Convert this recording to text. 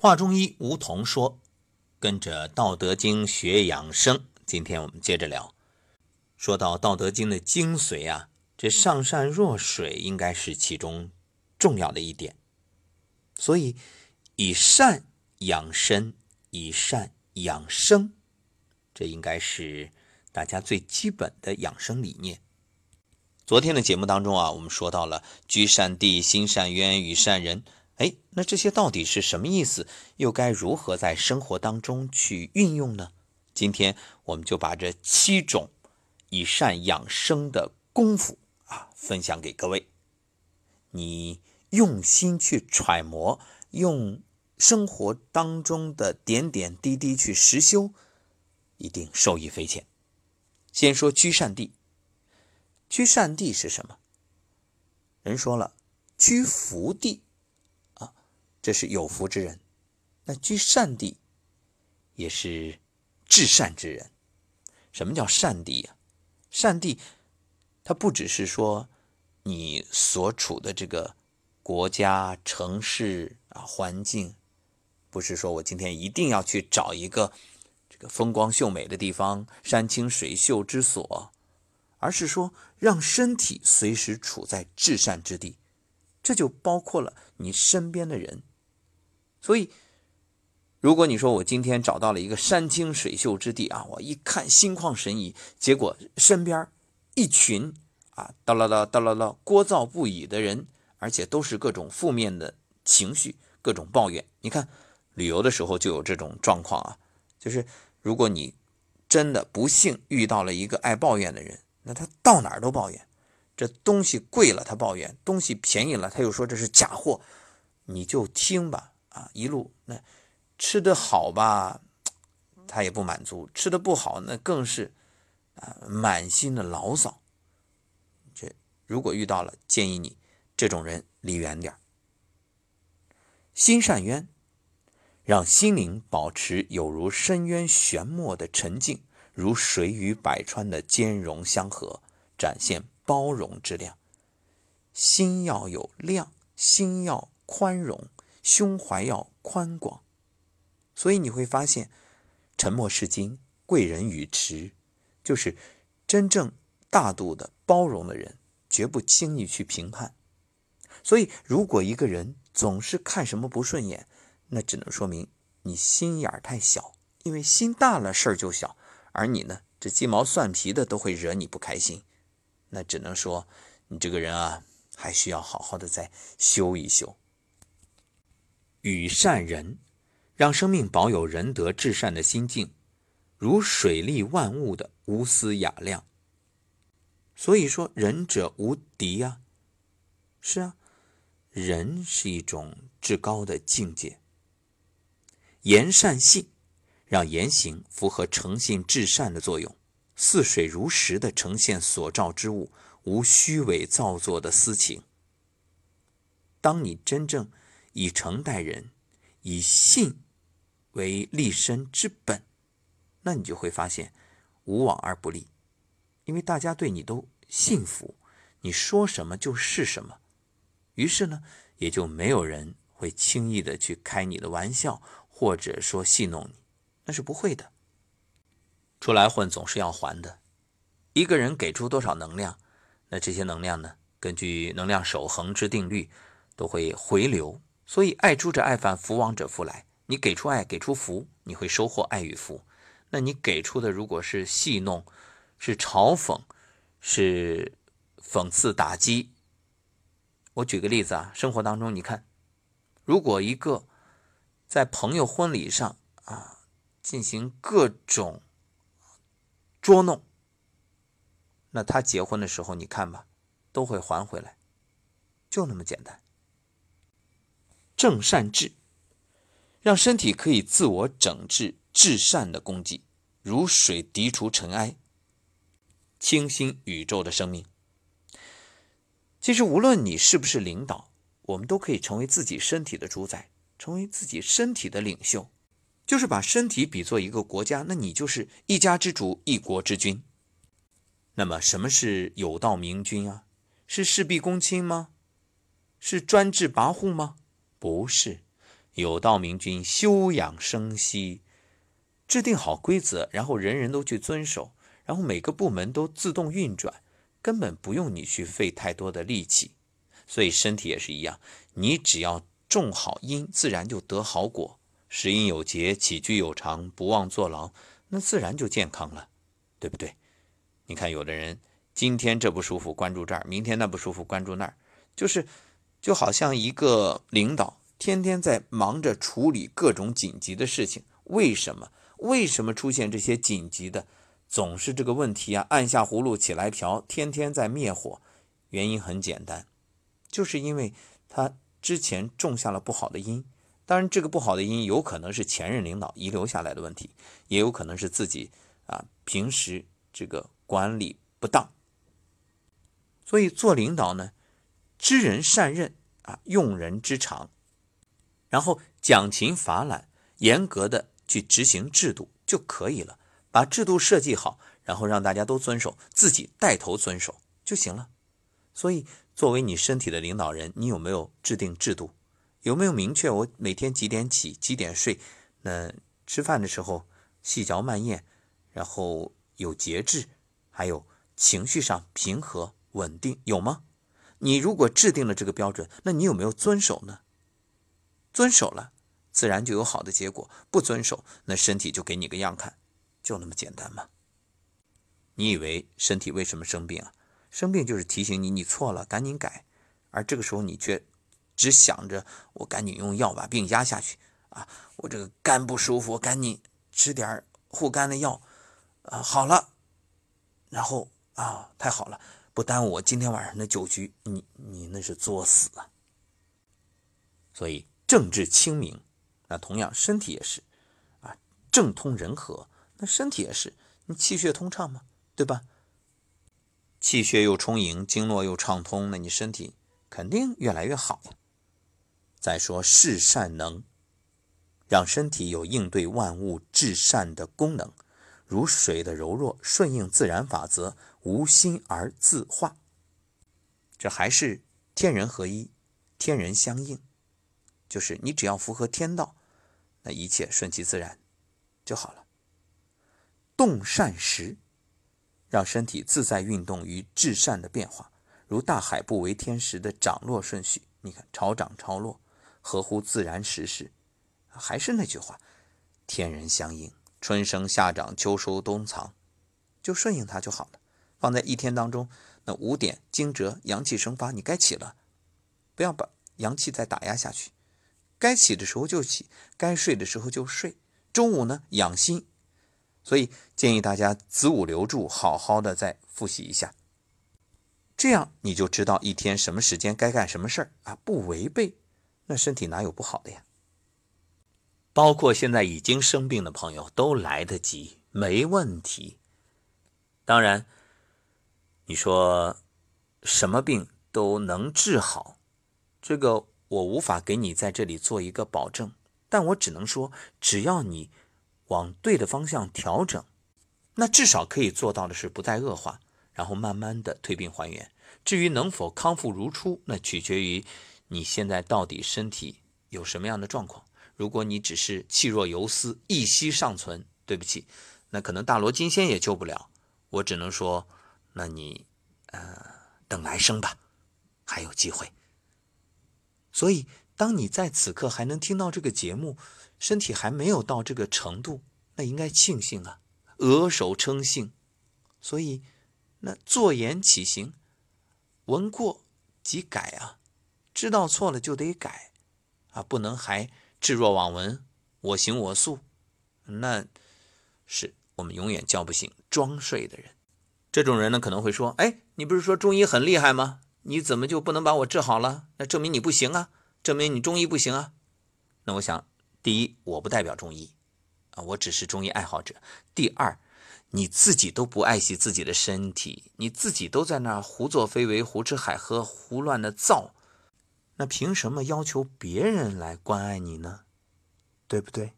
华中医吴桐说：“跟着《道德经》学养生。”今天我们接着聊。说到《道德经》的精髓啊，这上善若水应该是其中重要的一点。所以，以善养身，以善养生，这应该是大家最基本的养生理念。昨天的节目当中啊，我们说到了居善地、心善渊、与善人。哎，那这些到底是什么意思？又该如何在生活当中去运用呢？今天我们就把这七种以善养生的功夫啊，分享给各位。你用心去揣摩，用生活当中的点点滴滴去实修，一定受益匪浅。先说居善地，居善地是什么？人说了，居福地。这是有福之人，那居善地也是至善之人。什么叫善地呀？善地，它不只是说你所处的这个国家、城市啊环境，不是说我今天一定要去找一个这个风光秀美的地方、山清水秀之所，而是说让身体随时处在至善之地。这就包括了你身边的人。所以，如果你说我今天找到了一个山清水秀之地啊，我一看心旷神怡，结果身边一群啊叨唠叨叨唠叨聒噪不已的人，而且都是各种负面的情绪，各种抱怨。你看旅游的时候就有这种状况啊，就是如果你真的不幸遇到了一个爱抱怨的人，那他到哪儿都抱怨，这东西贵了他抱怨，东西便宜了他又说这是假货，你就听吧。一路那吃的好吧，他也不满足；吃的不好，那更是啊满心的牢骚。这如果遇到了，建议你这种人离远点心善渊，让心灵保持有如深渊玄墨的沉静，如水与百川的兼容相合，展现包容之量。心要有量，心要宽容。胸怀要宽广，所以你会发现，沉默是金，贵人语迟，就是真正大度的包容的人，绝不轻易去评判。所以，如果一个人总是看什么不顺眼，那只能说明你心眼儿太小。因为心大了，事儿就小；而你呢，这鸡毛蒜皮的都会惹你不开心。那只能说，你这个人啊，还需要好好的再修一修。与善人，让生命保有仁德至善的心境，如水利万物的无私雅量。所以说，仁者无敌呀。是啊，仁是一种至高的境界。言善信，让言行符合诚信至善的作用，似水如实的呈现所照之物，无虚伪造作的私情。当你真正。以诚待人，以信为立身之本，那你就会发现无往而不利，因为大家对你都信服，你说什么就是什么，于是呢，也就没有人会轻易的去开你的玩笑，或者说戏弄你，那是不会的。出来混总是要还的，一个人给出多少能量，那这些能量呢，根据能量守恒之定律，都会回流。所以，爱出者爱返，福往者福来。你给出爱，给出福，你会收获爱与福。那你给出的如果是戏弄、是嘲讽、是讽刺打击，我举个例子啊，生活当中，你看，如果一个在朋友婚礼上啊进行各种捉弄，那他结婚的时候，你看吧，都会还回来，就那么简单。正善治，让身体可以自我整治，至善的功绩，如水涤除尘埃，清新宇宙的生命。其实，无论你是不是领导，我们都可以成为自己身体的主宰，成为自己身体的领袖。就是把身体比作一个国家，那你就是一家之主，一国之君。那么，什么是有道明君啊？是事必躬亲吗？是专制跋扈吗？不是，有道明君，休养生息，制定好规则，然后人人都去遵守，然后每个部门都自动运转，根本不用你去费太多的力气。所以身体也是一样，你只要种好因，自然就得好果。食饮有节，起居有常，不忘坐牢，那自然就健康了，对不对？你看，有的人今天这不舒服，关注这儿；明天那不舒服，关注那儿，就是就好像一个领导天天在忙着处理各种紧急的事情。为什么？为什么出现这些紧急的？总是这个问题啊！按下葫芦起来瓢，天天在灭火。原因很简单，就是因为他之前种下了不好的因。当然，这个不好的因有可能是前任领导遗留下来的问题，也有可能是自己啊平时这个管理不当。所以做领导呢，知人善任啊，用人之长，然后讲勤罚懒，严格的去执行制度就可以了。把制度设计好，然后让大家都遵守，自己带头遵守就行了。所以，作为你身体的领导人，你有没有制定制度？有没有明确我每天几点起，几点睡？那吃饭的时候细嚼慢咽，然后有节制，还有情绪上平和稳定，有吗？你如果制定了这个标准，那你有没有遵守呢？遵守了，自然就有好的结果；不遵守，那身体就给你个样看，就那么简单吗？你以为身体为什么生病啊？生病就是提醒你你错了，赶紧改，而这个时候你却。只想着我赶紧用药把病压下去啊！我这个肝不舒服，我赶紧吃点护肝的药啊，好了，然后啊，太好了，不耽误我今天晚上的酒局。你你那是作死啊！所以政治清明，那同样身体也是啊，政通人和，那身体也是，你气血通畅嘛，对吧？气血又充盈，经络又畅通，那你身体肯定越来越好呀。再说事善能，让身体有应对万物至善的功能，如水的柔弱，顺应自然法则，无心而自化。这还是天人合一，天人相应，就是你只要符合天道，那一切顺其自然就好了。动善时，让身体自在运动于至善的变化，如大海不为天时的涨落顺序，你看潮涨潮落。合乎自然时势，还是那句话，天人相应，春生夏长秋收冬藏，就顺应它就好了。放在一天当中，那五点惊蛰，阳气生发，你该起了，不要把阳气再打压下去。该起的时候就起，该睡的时候就睡。中午呢养心，所以建议大家子午留住，好好的再复习一下，这样你就知道一天什么时间该干什么事儿啊，不违背。那身体哪有不好的呀？包括现在已经生病的朋友都来得及，没问题。当然，你说什么病都能治好，这个我无法给你在这里做一个保证，但我只能说，只要你往对的方向调整，那至少可以做到的是不再恶化，然后慢慢的退病还原。至于能否康复如初，那取决于。你现在到底身体有什么样的状况？如果你只是气若游丝、一息尚存，对不起，那可能大罗金仙也救不了。我只能说，那你呃等来生吧，还有机会。所以，当你在此刻还能听到这个节目，身体还没有到这个程度，那应该庆幸啊，额首称幸。所以，那坐言起行，闻过即改啊。知道错了就得改，啊，不能还置若罔闻，我行我素，那是我们永远叫不醒装睡的人。这种人呢，可能会说：“哎，你不是说中医很厉害吗？你怎么就不能把我治好了？那证明你不行啊，证明你中医不行啊。”那我想，第一，我不代表中医，啊，我只是中医爱好者。第二，你自己都不爱惜自己的身体，你自己都在那胡作非为、胡吃海喝、胡乱的造。那凭什么要求别人来关爱你呢？对不对？